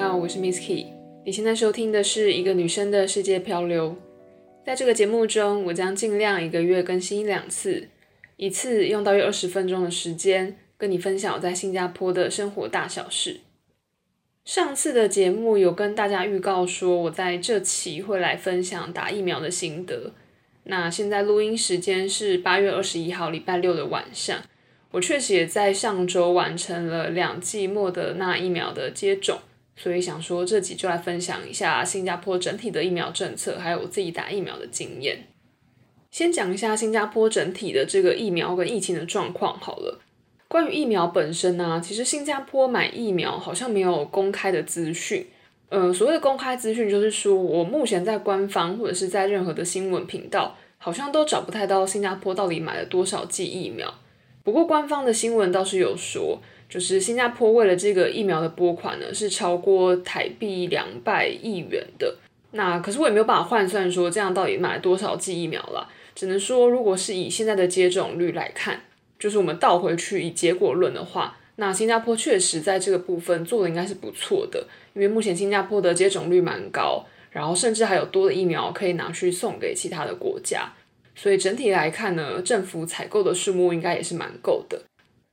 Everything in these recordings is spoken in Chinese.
你好，我是 Miss Key。你现在收听的是一个女生的世界漂流。在这个节目中，我将尽量一个月更新一两次，一次用大约二十分钟的时间，跟你分享我在新加坡的生活大小事。上次的节目有跟大家预告说，我在这期会来分享打疫苗的心得。那现在录音时间是八月二十一号礼拜六的晚上。我确实也在上周完成了两季莫德纳疫苗的接种，所以想说这集就来分享一下新加坡整体的疫苗政策，还有我自己打疫苗的经验。先讲一下新加坡整体的这个疫苗跟疫情的状况好了。关于疫苗本身呢、其实新加坡买疫苗好像没有公开的资讯。呃，所谓的公开资讯就是说我目前在官方或者是在任何的新闻频道，好像都找不太到新加坡到底买了多少剂疫苗。不过官方的新闻倒是有说，就是新加坡为了这个疫苗的拨款呢，是超过台币两百亿元的。那可是我也没有办法换算说这样到底买了多少剂疫苗了。只能说，如果是以现在的接种率来看，就是我们倒回去以结果论的话，那新加坡确实在这个部分做的应该是不错的。因为目前新加坡的接种率蛮高，然后甚至还有多的疫苗可以拿去送给其他的国家。所以整体来看呢，政府采购的数目应该也是蛮够的。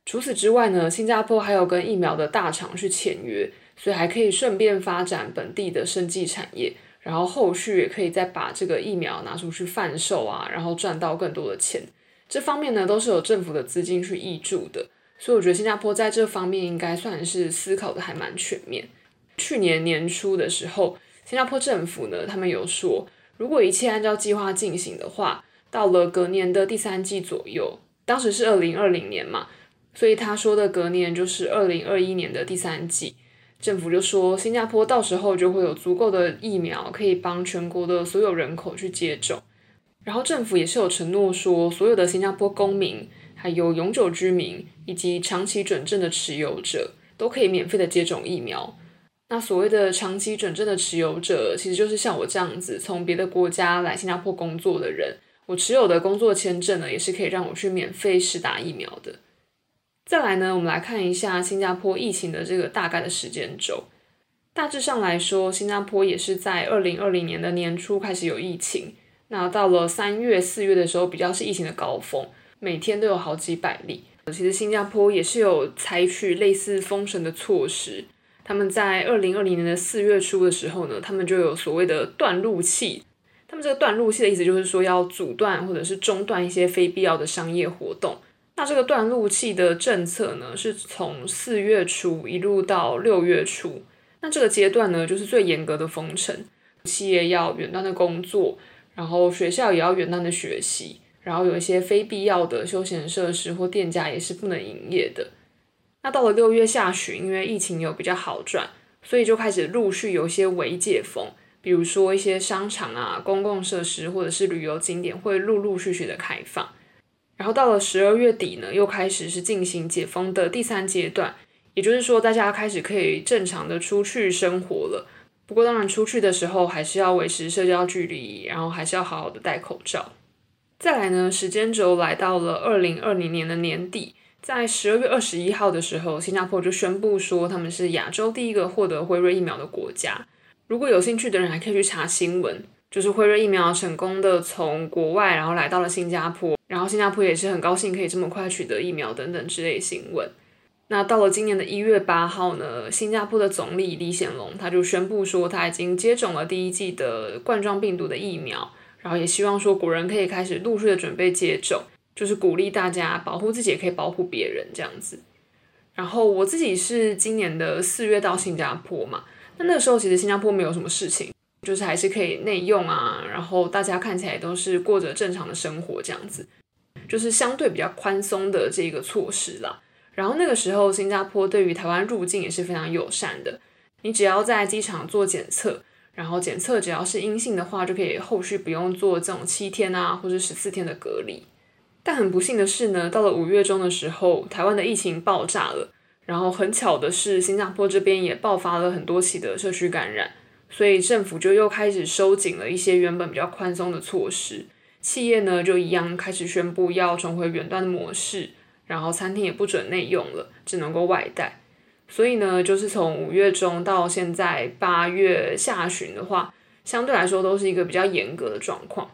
除此之外呢，新加坡还有跟疫苗的大厂去签约，所以还可以顺便发展本地的生技产业，然后后续也可以再把这个疫苗拿出去贩售啊，然后赚到更多的钱。这方面呢，都是有政府的资金去挹注的，所以我觉得新加坡在这方面应该算是思考的还蛮全面。去年年初的时候，新加坡政府呢，他们有说，如果一切按照计划进行的话，到了隔年的第三季左右，当时是二零二零年嘛，所以他说的隔年就是二零二一年的第三季，政府就说新加坡到时候就会有足够的疫苗可以帮全国的所有人口去接种，然后政府也是有承诺说，所有的新加坡公民、还有永久居民以及长期准证的持有者都可以免费的接种疫苗。那所谓的长期准证的持有者，其实就是像我这样子从别的国家来新加坡工作的人。我持有的工作签证呢，也是可以让我去免费施打疫苗的。再来呢，我们来看一下新加坡疫情的这个大概的时间轴。大致上来说，新加坡也是在二零二零年的年初开始有疫情，那到了三月、四月的时候，比较是疫情的高峰，每天都有好几百例。其实新加坡也是有采取类似封城的措施。他们在二零二零年的四月初的时候呢，他们就有所谓的断路器。他们这个断路器的意思就是说要阻断或者是中断一些非必要的商业活动。那这个断路器的政策呢，是从四月初一路到六月初。那这个阶段呢，就是最严格的封城，企业要远端的工作，然后学校也要远端的学习，然后有一些非必要的休闲设施或店家也是不能营业的。那到了六月下旬，因为疫情有比较好转，所以就开始陆续有一些微解封。比如说一些商场啊、公共设施或者是旅游景点会陆陆续续的开放，然后到了十二月底呢，又开始是进行解封的第三阶段，也就是说大家开始可以正常的出去生活了。不过当然出去的时候还是要维持社交距离，然后还是要好好的戴口罩。再来呢，时间轴来到了二零二零年的年底，在十二月二十一号的时候，新加坡就宣布说他们是亚洲第一个获得辉瑞疫苗的国家。如果有兴趣的人，还可以去查新闻，就是辉瑞疫苗成功的从国外，然后来到了新加坡，然后新加坡也是很高兴可以这么快取得疫苗等等之类新闻。那到了今年的一月八号呢，新加坡的总理李显龙他就宣布说他已经接种了第一剂的冠状病毒的疫苗，然后也希望说国人可以开始陆续的准备接种，就是鼓励大家保护自己也可以保护别人这样子。然后我自己是今年的四月到新加坡嘛。那那时候其实新加坡没有什么事情，就是还是可以内用啊，然后大家看起来都是过着正常的生活这样子，就是相对比较宽松的这个措施啦。然后那个时候新加坡对于台湾入境也是非常友善的，你只要在机场做检测，然后检测只要是阴性的话，就可以后续不用做这种七天啊或者十四天的隔离。但很不幸的是呢，到了五月中的时候，台湾的疫情爆炸了。然后很巧的是，新加坡这边也爆发了很多起的社区感染，所以政府就又开始收紧了一些原本比较宽松的措施。企业呢就一样开始宣布要重回远端的模式，然后餐厅也不准内用了，只能够外带。所以呢，就是从五月中到现在八月下旬的话，相对来说都是一个比较严格的状况。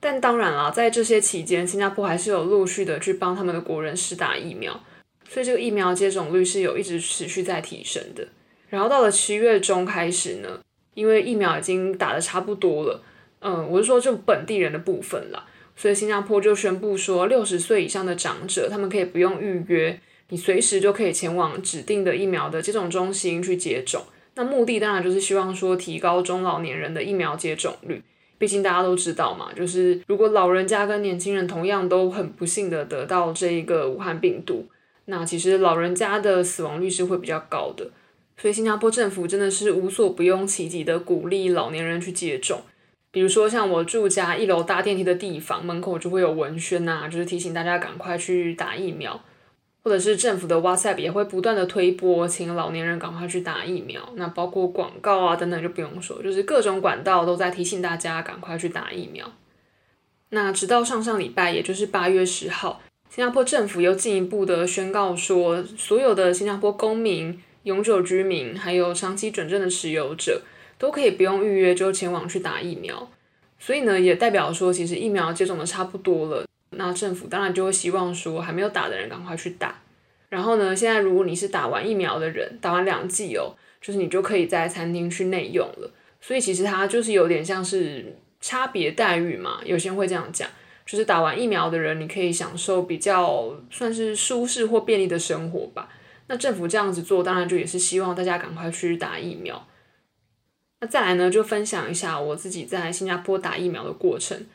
但当然啦，在这些期间，新加坡还是有陆续的去帮他们的国人施打疫苗，所以这个疫苗接种率是有一直持续在提升的。然后到了七月中开始呢，因为疫苗已经打得差不多了，嗯，我是说就本地人的部分啦，所以新加坡就宣布说，六十岁以上的长者，他们可以不用预约，你随时就可以前往指定的疫苗的接种中心去接种。那目的当然就是希望说提高中老年人的疫苗接种率。毕竟大家都知道嘛，就是如果老人家跟年轻人同样都很不幸的得到这一个武汉病毒，那其实老人家的死亡率是会比较高的。所以新加坡政府真的是无所不用其极的鼓励老年人去接种。比如说像我住家一楼搭电梯的地方门口就会有文宣呐，就是提醒大家赶快去打疫苗。或者是政府的 WhatsApp 也会不断的推波，请老年人赶快去打疫苗。那包括广告啊等等就不用说，就是各种管道都在提醒大家赶快去打疫苗。那直到上上礼拜，也就是八月十号，新加坡政府又进一步的宣告说，所有的新加坡公民、永久居民还有长期准证的持有者，都可以不用预约就前往去打疫苗。所以呢，也代表说，其实疫苗接种的差不多了。那政府当然就会希望说，还没有打的人赶快去打。然后呢，现在如果你是打完疫苗的人，打完两剂哦，就是你就可以在餐厅去内用了。所以其实它就是有点像是差别待遇嘛，有些人会这样讲，就是打完疫苗的人，你可以享受比较算是舒适或便利的生活吧。那政府这样子做，当然就也是希望大家赶快去打疫苗。那再来呢，就分享一下我自己在新加坡打疫苗的过程。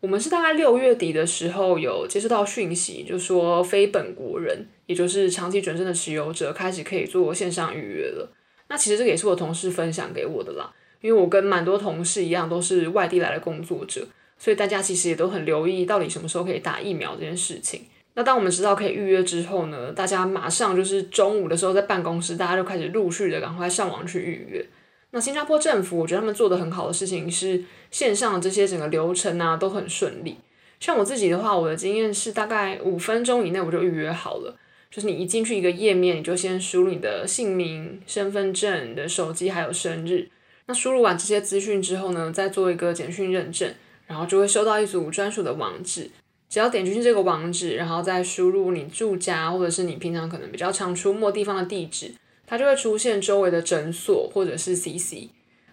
我们是大概六月底的时候有接收到讯息，就说非本国人，也就是长期准证的持有者，开始可以做线上预约了。那其实这个也是我同事分享给我的啦，因为我跟蛮多同事一样，都是外地来的工作者，所以大家其实也都很留意到底什么时候可以打疫苗这件事情。那当我们知道可以预约之后呢，大家马上就是中午的时候在办公室，大家就开始陆续的赶快上网去预约。那新加坡政府，我觉得他们做的很好的事情是线上这些整个流程啊都很顺利。像我自己的话，我的经验是大概五分钟以内我就预约好了。就是你一进去一个页面，你就先输入你的姓名、身份证、你的手机还有生日。那输入完这些资讯之后呢，再做一个简讯认证，然后就会收到一组专属的网址。只要点进去这个网址，然后再输入你住家或者是你平常可能比较常出没地方的地址。它就会出现周围的诊所或者是 CC，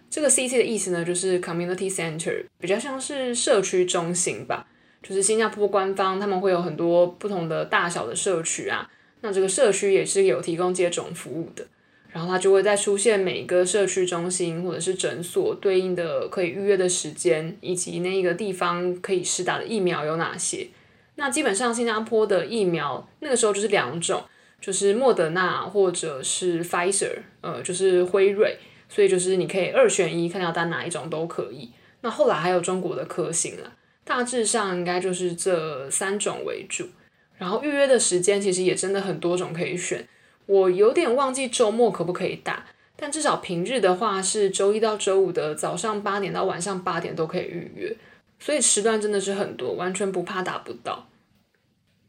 这个 CC 的意思呢，就是 Community Center，比较像是社区中心吧。就是新加坡官方他们会有很多不同的大小的社区啊，那这个社区也是有提供接种服务的，然后它就会再出现每个社区中心或者是诊所对应的可以预约的时间，以及那个地方可以施打的疫苗有哪些。那基本上新加坡的疫苗那个时候就是两种。就是莫德纳或者是 Pfizer，呃，就是辉瑞，所以就是你可以二选一，看要打哪一种都可以。那后来还有中国的科兴了，大致上应该就是这三种为主。然后预约的时间其实也真的很多种可以选，我有点忘记周末可不可以打，但至少平日的话是周一到周五的早上八点到晚上八点都可以预约，所以时段真的是很多，完全不怕打不到。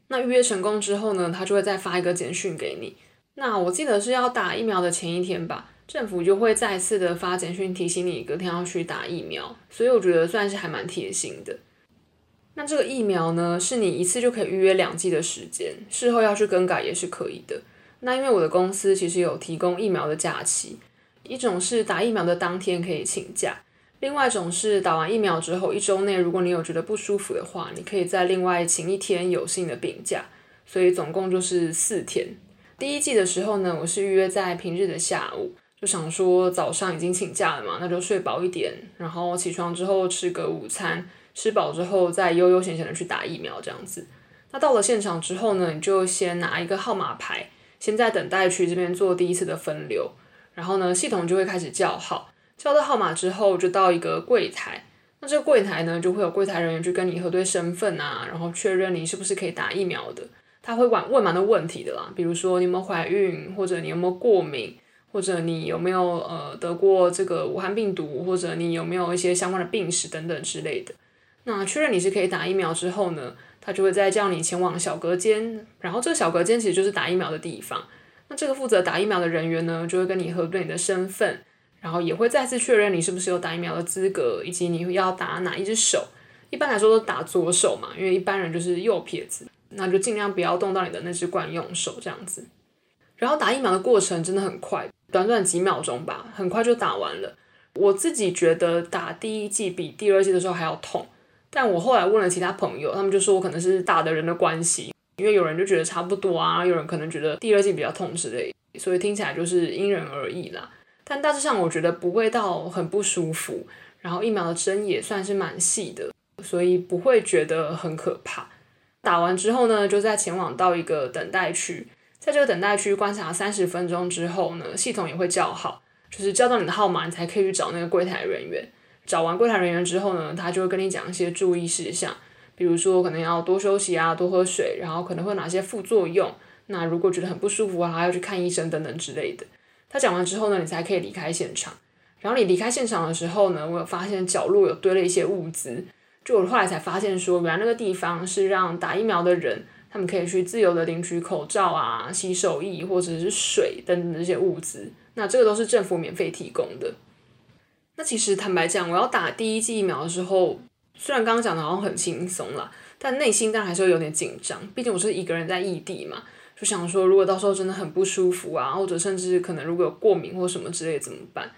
那预约成功之后呢，他就会再发一个简讯给你。那我记得是要打疫苗的前一天吧，政府就会再次的发简讯提醒你隔天要去打疫苗。所以我觉得算是还蛮贴心的。那这个疫苗呢，是你一次就可以预约两剂的时间，事后要去更改也是可以的。那因为我的公司其实有提供疫苗的假期，一种是打疫苗的当天可以请假。另外一种是打完疫苗之后一周内，如果你有觉得不舒服的话，你可以再另外请一天有薪的病假，所以总共就是四天。第一季的时候呢，我是预约在平日的下午，就想说早上已经请假了嘛，那就睡饱一点，然后起床之后吃个午餐，吃饱之后再悠悠闲闲的去打疫苗这样子。那到了现场之后呢，你就先拿一个号码牌，先在等待区这边做第一次的分流，然后呢，系统就会开始叫号。叫到号码之后，就到一个柜台。那这个柜台呢，就会有柜台人员去跟你核对身份啊，然后确认你是不是可以打疫苗的。他会问问蛮多问题的啦，比如说你有没有怀孕，或者你有没有过敏，或者你有没有呃得过这个武汉病毒，或者你有没有一些相关的病史等等之类的。那确认你是可以打疫苗之后呢，他就会再叫你前往小隔间，然后这个小隔间其实就是打疫苗的地方。那这个负责打疫苗的人员呢，就会跟你核对你的身份，然后也会再次确认你是不是有打疫苗的资格，以及你要打哪一只手。一般来说都打左手嘛，因为一般人就是右撇子，那就尽量不要动到你的那只惯用手这样子。然后打疫苗的过程真的很快，短短几秒钟吧，很快就打完了。我自己觉得打第一剂比第二剂的时候还要痛，但我后来问了其他朋友，他们就说我可能是打的人的关系。因为有人就觉得差不多啊，有人可能觉得第二剂比较痛之类，所以听起来就是因人而异啦。但大致上我觉得不会到很不舒服，然后疫苗的针也算是蛮细的，所以不会觉得很可怕。打完之后呢，就再前往到一个等待区，在这个等待区观察三十分钟之后呢，系统也会叫号，就是叫到你的号码，你才可以去找那个柜台人员。找完柜台人员之后呢，他就会跟你讲一些注意事项。比如说，可能要多休息啊，多喝水，然后可能会有哪些副作用。那如果觉得很不舒服啊，还要去看医生等等之类的。他讲完之后呢，你才可以离开现场。然后你离开现场的时候呢，我有发现角落有堆了一些物资。就我后来才发现说，原来那个地方是让打疫苗的人，他们可以去自由的领取口罩啊、洗手液或者是水等等这些物资。那这个都是政府免费提供的。那其实坦白讲，我要打第一剂疫苗的时候。虽然刚刚讲的好像很轻松啦，但内心当然还是会有点紧张。毕竟我是一个人在异地嘛，就想说如果到时候真的很不舒服啊，或者甚至可能如果有过敏或什么之类怎么办？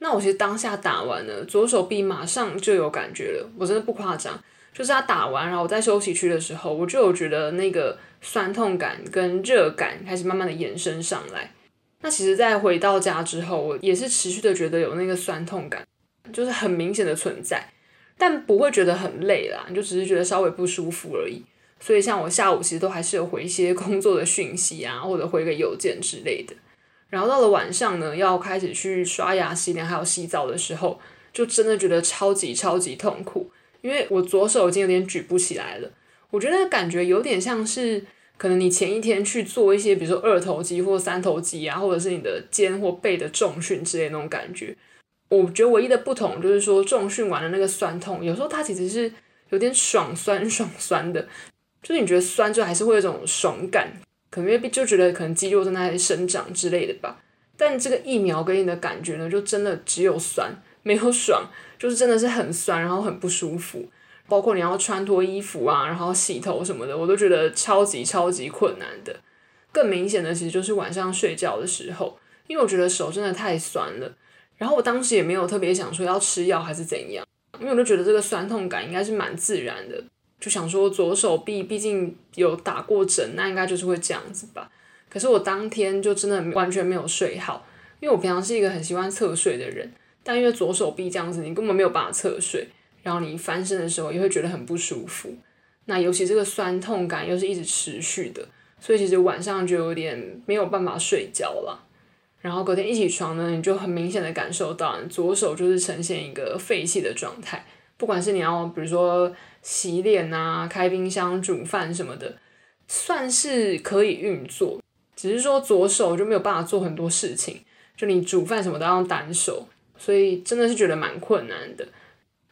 那我其实当下打完了，左手臂马上就有感觉了，我真的不夸张。就是他打完，然后我在休息区的时候，我就有觉得那个酸痛感跟热感开始慢慢的延伸上来。那其实，在回到家之后，我也是持续的觉得有那个酸痛感，就是很明显的存在。但不会觉得很累啦，你就只是觉得稍微不舒服而已。所以像我下午其实都还是有回一些工作的讯息啊，或者回个邮件之类的。然后到了晚上呢，要开始去刷牙、洗脸还有洗澡的时候，就真的觉得超级超级痛苦，因为我左手已经有点举不起来了。我觉得感觉有点像是可能你前一天去做一些，比如说二头肌或三头肌啊，或者是你的肩或背的重训之类那种感觉。我觉得唯一的不同就是说，重训完的那个酸痛，有时候它其实是有点爽酸爽酸的，就是你觉得酸，就还是会有一种爽感，可能因为就觉得可能肌肉在那里生长之类的吧。但这个疫苗给你的感觉呢，就真的只有酸，没有爽，就是真的是很酸，然后很不舒服。包括你要穿脱衣服啊，然后洗头什么的，我都觉得超级超级困难的。更明显的其实就是晚上睡觉的时候，因为我觉得手真的太酸了。然后我当时也没有特别想说要吃药还是怎样，因为我就觉得这个酸痛感应该是蛮自然的，就想说左手臂毕竟有打过针，那应该就是会这样子吧。可是我当天就真的完全没有睡好，因为我平常是一个很喜欢侧睡的人，但因为左手臂这样子，你根本没有办法侧睡，然后你翻身的时候也会觉得很不舒服。那尤其这个酸痛感又是一直持续的，所以其实晚上就有点没有办法睡觉了。然后隔天一起床呢，你就很明显的感受到，左手就是呈现一个废弃的状态。不管是你要比如说洗脸啊、开冰箱、煮饭什么的，算是可以运作，只是说左手就没有办法做很多事情。就你煮饭什么都要单手，所以真的是觉得蛮困难的。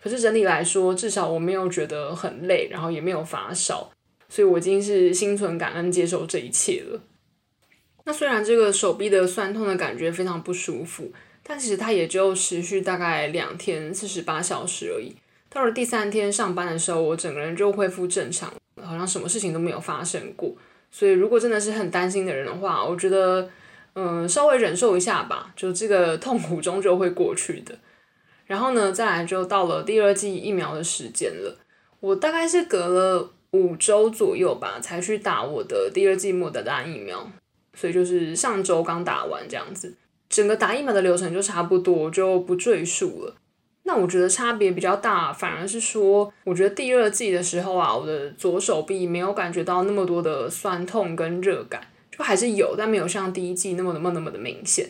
可是整体来说，至少我没有觉得很累，然后也没有发烧，所以我已经是心存感恩接受这一切了。那虽然这个手臂的酸痛的感觉非常不舒服，但其实它也就持续大概两天四十八小时而已。到了第三天上班的时候，我整个人就恢复正常，好像什么事情都没有发生过。所以如果真的是很担心的人的话，我觉得嗯稍微忍受一下吧，就这个痛苦终究会过去的。然后呢，再来就到了第二剂疫苗的时间了。我大概是隔了五周左右吧，才去打我的第二剂莫德纳疫苗。所以就是上周刚打完这样子，整个打疫苗的流程就差不多，就不赘述了。那我觉得差别比较大，反而是说，我觉得第二剂的时候啊，我的左手臂没有感觉到那么多的酸痛跟热感，就还是有，但没有像第一剂那么那么那么的明显。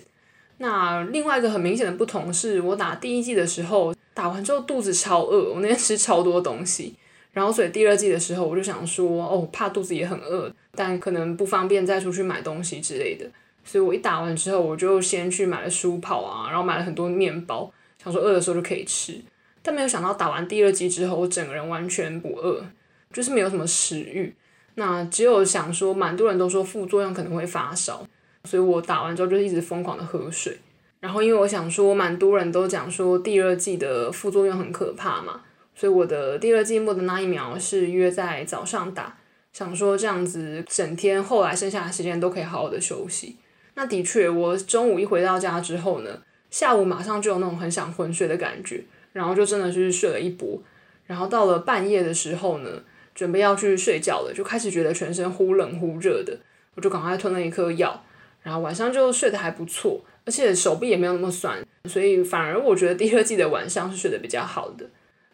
那另外一个很明显的不同是，我打第一剂的时候，打完之后肚子超饿，我那天吃超多东西。然后，所以第二剂的时候，我就想说，哦，怕肚子也很饿，但可能不方便再出去买东西之类的。所以我一打完之后，我就先去买了书跑啊，然后买了很多面包，想说饿的时候就可以吃。但没有想到打完第二剂之后，我整个人完全不饿，就是没有什么食欲。那只有想说，蛮多人都说副作用可能会发烧，所以我打完之后就一直疯狂的喝水。然后因为我想说，蛮多人都讲说第二季的副作用很可怕嘛，所以我的第二季末的那一秒是约在早上打，想说这样子整天后来剩下的时间都可以好好的休息。那的确，我中午一回到家之后呢，下午马上就有那种很想昏睡的感觉，然后就真的是睡了一波。然后到了半夜的时候呢，准备要去睡觉了，就开始觉得全身忽冷忽热的，我就赶快吞了一颗药，然后晚上就睡得还不错，而且手臂也没有那么酸，所以反而我觉得第二季的晚上是睡得比较好的。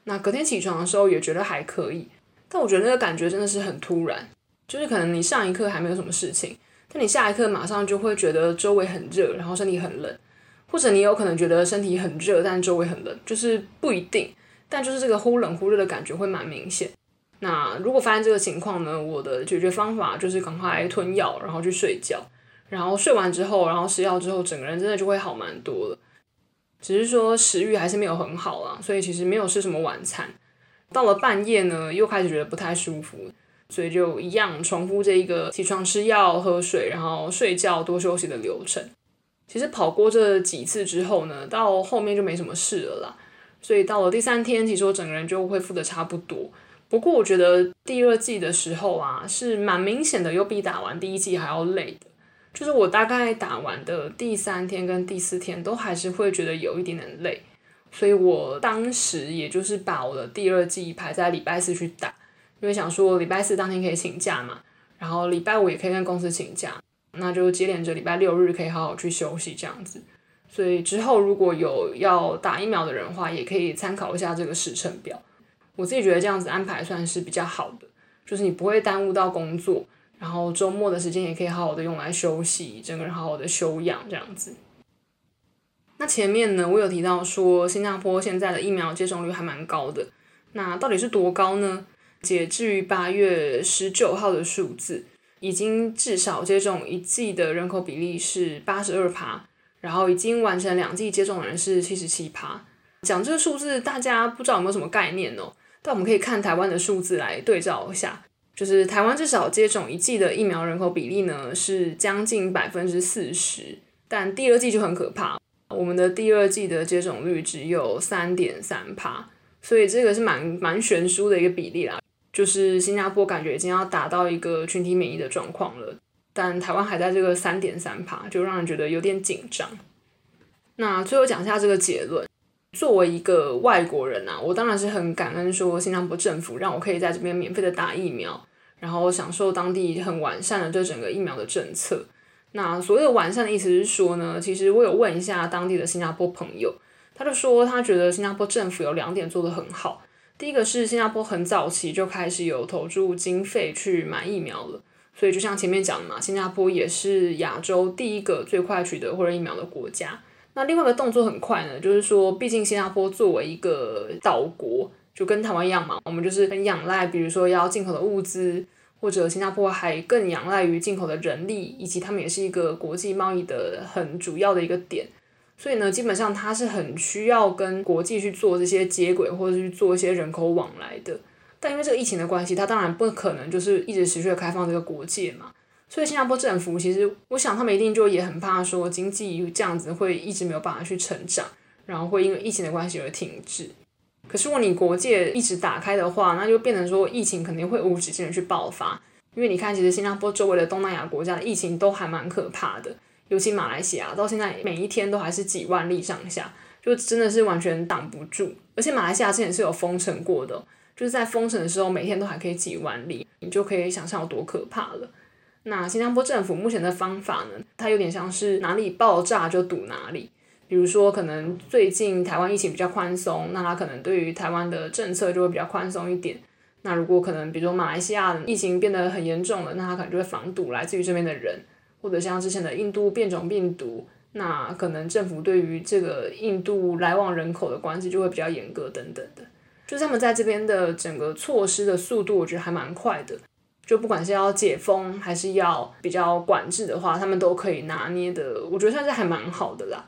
那隔天起床的时候也觉得还可以，但我觉得那个感觉真的是很突然，就是可能你上一刻还没有什么事情。但你下一刻马上就会觉得周围很热，然后身体很冷，或者你有可能觉得身体很热，但周围很冷，就是不一定。但就是这个忽冷忽热的感觉会蛮明显。那如果发现这个情况呢，我的解决方法就是赶快吞药，然后去睡觉。然后睡完之后，然后吃药之后，整个人真的就会好蛮多了。只是说食欲还是没有很好啦，所以其实没有吃什么晚餐。到了半夜呢，又开始觉得不太舒服。所以就一样重复这一个起床吃药、喝水，然后睡觉、多休息的流程。其实跑过这几次之后呢，到后面就没什么事了啦。所以到了第三天，其实我整个人就恢复的差不多。不过我觉得第二季的时候啊，是蛮明显的，又比打完第一季还要累的。就是我大概打完的第三天跟第四天，都还是会觉得有一点点累。所以我当时也就是把我的第二剂排在礼拜四去打。因为想说礼拜四当天可以请假嘛，然后礼拜五也可以跟公司请假，那就接连着礼拜六日可以好好去休息这样子。所以之后如果有要打疫苗的人的话，也可以参考一下这个时程表。我自己觉得这样子安排算是比较好的，就是你不会耽误到工作，然后周末的时间也可以好好的用来休息，整个人好好的休养这样子。那前面呢，我有提到说新加坡现在的疫苗接种率还蛮高的，那到底是多高呢？截至于八月十九号的数字，已经至少接种一剂的人口比例是八十二趴，然后已经完成两剂接种的人是七十七趴。讲这个数字，大家不知道有没有什么概念哦？但我们可以看台湾的数字来对照一下，就是台湾至少接种一剂的疫苗人口比例呢是将近百分之四十，但第二剂就很可怕，我们的第二剂的接种率只有三点三趴，所以这个是蛮蛮悬殊的一个比例啦。就是新加坡感觉已经要达到一个群体免疫的状况了，但台湾还在这个三点三趴，就让人觉得有点紧张。那最后讲一下这个结论，作为一个外国人啊，我当然是很感恩说新加坡政府让我可以在这边免费的打疫苗，然后享受当地很完善的这整个疫苗的政策。那所谓的完善的意思是说呢，其实我有问一下当地的新加坡朋友，他就说他觉得新加坡政府有两点做得很好。第一个是新加坡很早期就开始有投注经费去买疫苗了，所以就像前面讲的嘛，新加坡也是亚洲第一个最快取得或者疫苗的国家。那另外一个动作很快呢，就是说，毕竟新加坡作为一个岛国，就跟台湾一样嘛，我们就是很仰赖，比如说要进口的物资，或者新加坡还更仰赖于进口的人力，以及他们也是一个国际贸易的很主要的一个点。所以呢，基本上它是很需要跟国际去做这些接轨，或者是去做一些人口往来的。但因为这个疫情的关系，它当然不可能就是一直持续的开放这个国界嘛。所以新加坡政府其实，我想他们一定就也很怕说经济这样子会一直没有办法去成长，然后会因为疫情的关系而停滞。可是如果你国界一直打开的话，那就变成说疫情肯定会无止境的去爆发。因为你看，其实新加坡周围的东南亚国家的疫情都还蛮可怕的。尤其马来西亚到现在每一天都还是几万例上下，就真的是完全挡不住。而且马来西亚之前是有封城过的，就是在封城的时候每天都还可以几万例，你就可以想象有多可怕了。那新加坡政府目前的方法呢，它有点像是哪里爆炸就堵哪里。比如说，可能最近台湾疫情比较宽松，那它可能对于台湾的政策就会比较宽松一点。那如果可能，比如说马来西亚疫情变得很严重了，那它可能就会防堵来自于这边的人。或者像之前的印度变种病毒，那可能政府对于这个印度来往人口的关系就会比较严格等等的。就是他们在这边的整个措施的速度，我觉得还蛮快的。就不管是要解封还是要比较管制的话，他们都可以拿捏的，我觉得算是还蛮好的啦。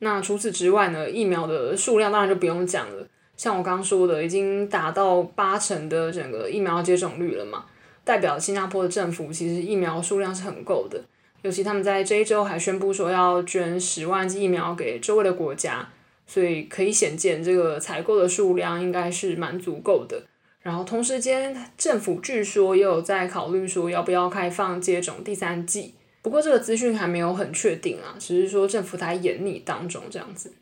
那除此之外呢，疫苗的数量当然就不用讲了。像我刚说的，已经达到八成的整个疫苗接种率了嘛，代表新加坡的政府其实疫苗数量是很够的。尤其他们在这一周还宣布说要捐十万剂疫苗给周围的国家，所以可以显见这个采购的数量应该是蛮足够的。然后同时间，政府据说也有在考虑说要不要开放接种第三剂，不过这个资讯还没有很确定啊，只是说政府在研拟当中这样子。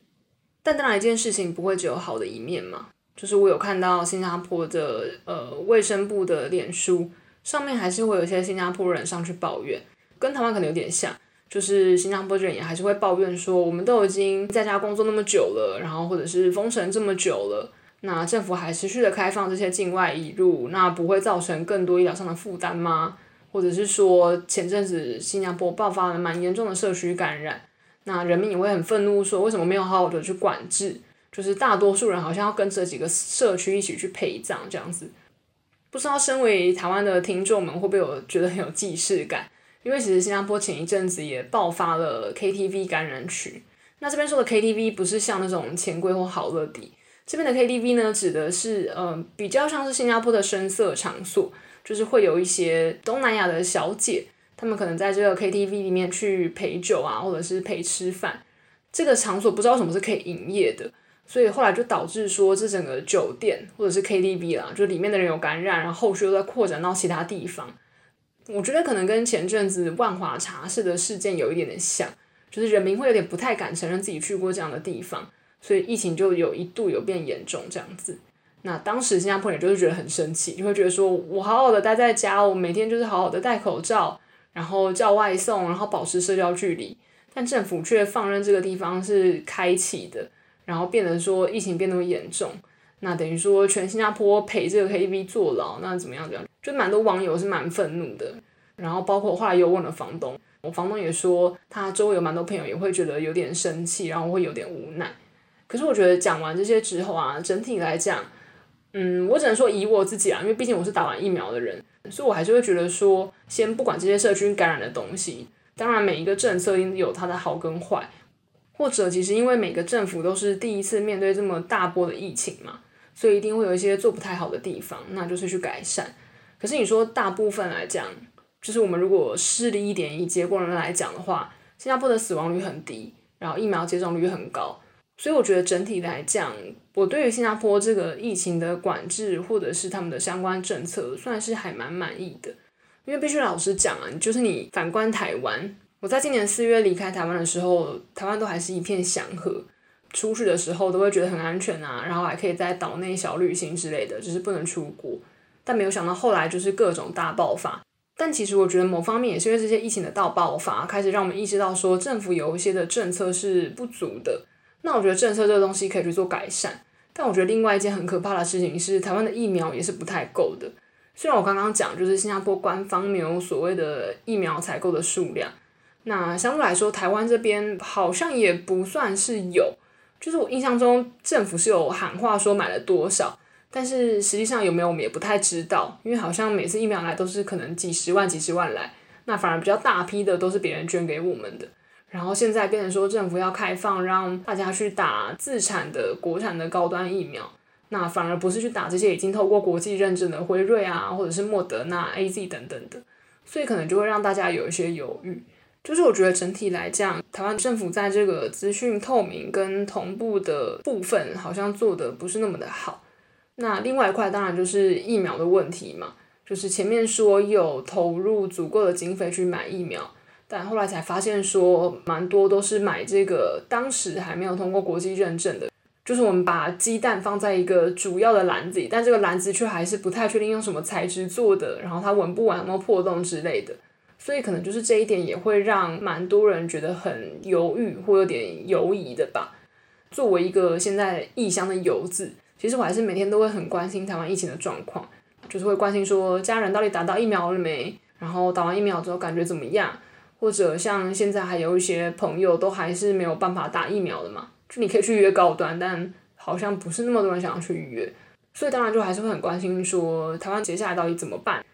但当然一件事情不会只有好的一面嘛，就是我有看到新加坡的呃卫生部的脸书。上面还是会有一些新加坡人上去抱怨，跟台湾可能有点像，就是新加坡人也还是会抱怨说，我们都已经在家工作那么久了，然后或者是封城这么久了，那政府还持续的开放这些境外移入，那不会造成更多医疗上的负担吗？或者是说前阵子新加坡爆发了蛮严重的社区感染，那人民也会很愤怒说，为什么没有好好的去管制？就是大多数人好像要跟这几个社区一起去陪葬这样子。不知道身为台湾的听众们会不会有觉得很有既视感？因为其实新加坡前一阵子也爆发了 KTV 感染区。那这边说的 KTV 不是像那种钱柜或好乐迪，这边的 KTV 呢，指的是呃比较像是新加坡的声色场所，就是会有一些东南亚的小姐，她们可能在这个 KTV 里面去陪酒啊，或者是陪吃饭。这个场所不知道什么是可以营业的。所以后来就导致说，这整个酒店或者是 KTV 啦，就里面的人有感染，然后后续又在扩展到其他地方。我觉得可能跟前阵子万华茶室的事件有一点点像，就是人民会有点不太敢承认自己去过这样的地方，所以疫情就有一度有变严重这样子。那当时新加坡人就是觉得很生气，就会觉得说我好好的待在家，我每天就是好好的戴口罩，然后叫外送，然后保持社交距离，但政府却放任这个地方是开启的。然后变得说疫情变那么严重，那等于说全新加坡陪这个 KTV 坐牢，那怎么样？怎么样？就蛮多网友是蛮愤怒的。然后包括后来又问了房东，我房东也说他周围有蛮多朋友也会觉得有点生气，然后会有点无奈。可是我觉得讲完这些之后啊，整体来讲，嗯，我只能说以我自己啊，因为毕竟我是打完疫苗的人，所以我还是会觉得说，先不管这些社区感染的东西，当然每一个政策一定有它的好跟坏。或者其实因为每个政府都是第一次面对这么大波的疫情嘛，所以一定会有一些做不太好的地方，那就是去改善。可是你说大部分来讲，就是我们如果势利一点以结果论来讲的话，新加坡的死亡率很低，然后疫苗接种率很高，所以我觉得整体来讲，我对于新加坡这个疫情的管制或者是他们的相关政策，算是还蛮满意的。因为必须老实讲啊，就是你反观台湾。我在今年四月离开台湾的时候，台湾都还是一片祥和，出去的时候都会觉得很安全啊，然后还可以在岛内小旅行之类的，只是不能出国。但没有想到后来就是各种大爆发。但其实我觉得某方面也是因为这些疫情的大爆发，开始让我们意识到说政府有一些的政策是不足的。那我觉得政策这个东西可以去做改善。但我觉得另外一件很可怕的事情是，台湾的疫苗也是不太够的。虽然我刚刚讲就是新加坡官方没有所谓的疫苗采购的数量。那相对来说，台湾这边好像也不算是有，就是我印象中政府是有喊话说买了多少，但是实际上有没有我们也不太知道，因为好像每次疫苗来都是可能几十万、几十万来，那反而比较大批的都是别人捐给我们的，然后现在变成说政府要开放让大家去打自产的国产的高端疫苗，那反而不是去打这些已经透过国际认证的辉瑞啊，或者是莫德纳、AZ 等等的，所以可能就会让大家有一些犹豫。就是我觉得整体来讲，台湾政府在这个资讯透明跟同步的部分，好像做的不是那么的好。那另外一块当然就是疫苗的问题嘛，就是前面说有投入足够的经费去买疫苗，但后来才发现说蛮多都是买这个当时还没有通过国际认证的，就是我们把鸡蛋放在一个主要的篮子里，但这个篮子却还是不太确定用什么材质做的，然后它稳不稳，有没有破洞之类的。所以可能就是这一点也会让蛮多人觉得很犹豫或有点犹疑的吧。作为一个现在异乡的游子，其实我还是每天都会很关心台湾疫情的状况，就是会关心说家人到底打到疫苗了没，然后打完疫苗之后感觉怎么样，或者像现在还有一些朋友都还是没有办法打疫苗的嘛，就你可以去预约高端，但好像不是那么多人想要去预约，所以当然就还是会很关心说台湾接下来到底怎么办。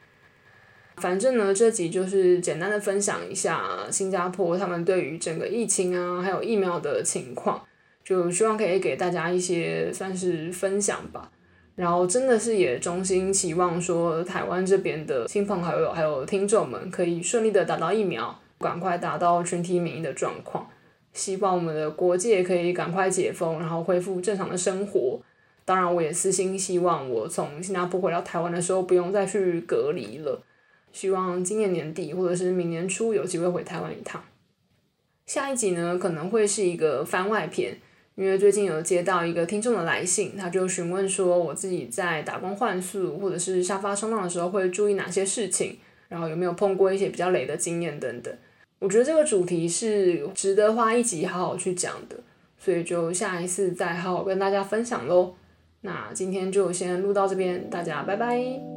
反正呢，这集就是简单的分享一下新加坡他们对于整个疫情啊，还有疫苗的情况，就希望可以给大家一些算是分享吧。然后真的是也衷心期望说，台湾这边的亲朋好友还有听众们可以顺利的打到疫苗，赶快达到群体免疫的状况。希望我们的国界可以赶快解封，然后恢复正常的生活。当然，我也私心希望我从新加坡回到台湾的时候不用再去隔离了。希望今年年底或者是明年初有机会回台湾一趟。下一集呢，可能会是一个番外篇，因为最近有接到一个听众的来信，他就询问说我自己在打工换宿或者是沙发冲浪的时候会注意哪些事情，然后有没有碰过一些比较雷的经验等等。我觉得这个主题是值得花一集好好去讲的，所以就下一次再好好跟大家分享喽。那今天就先录到这边，大家拜拜。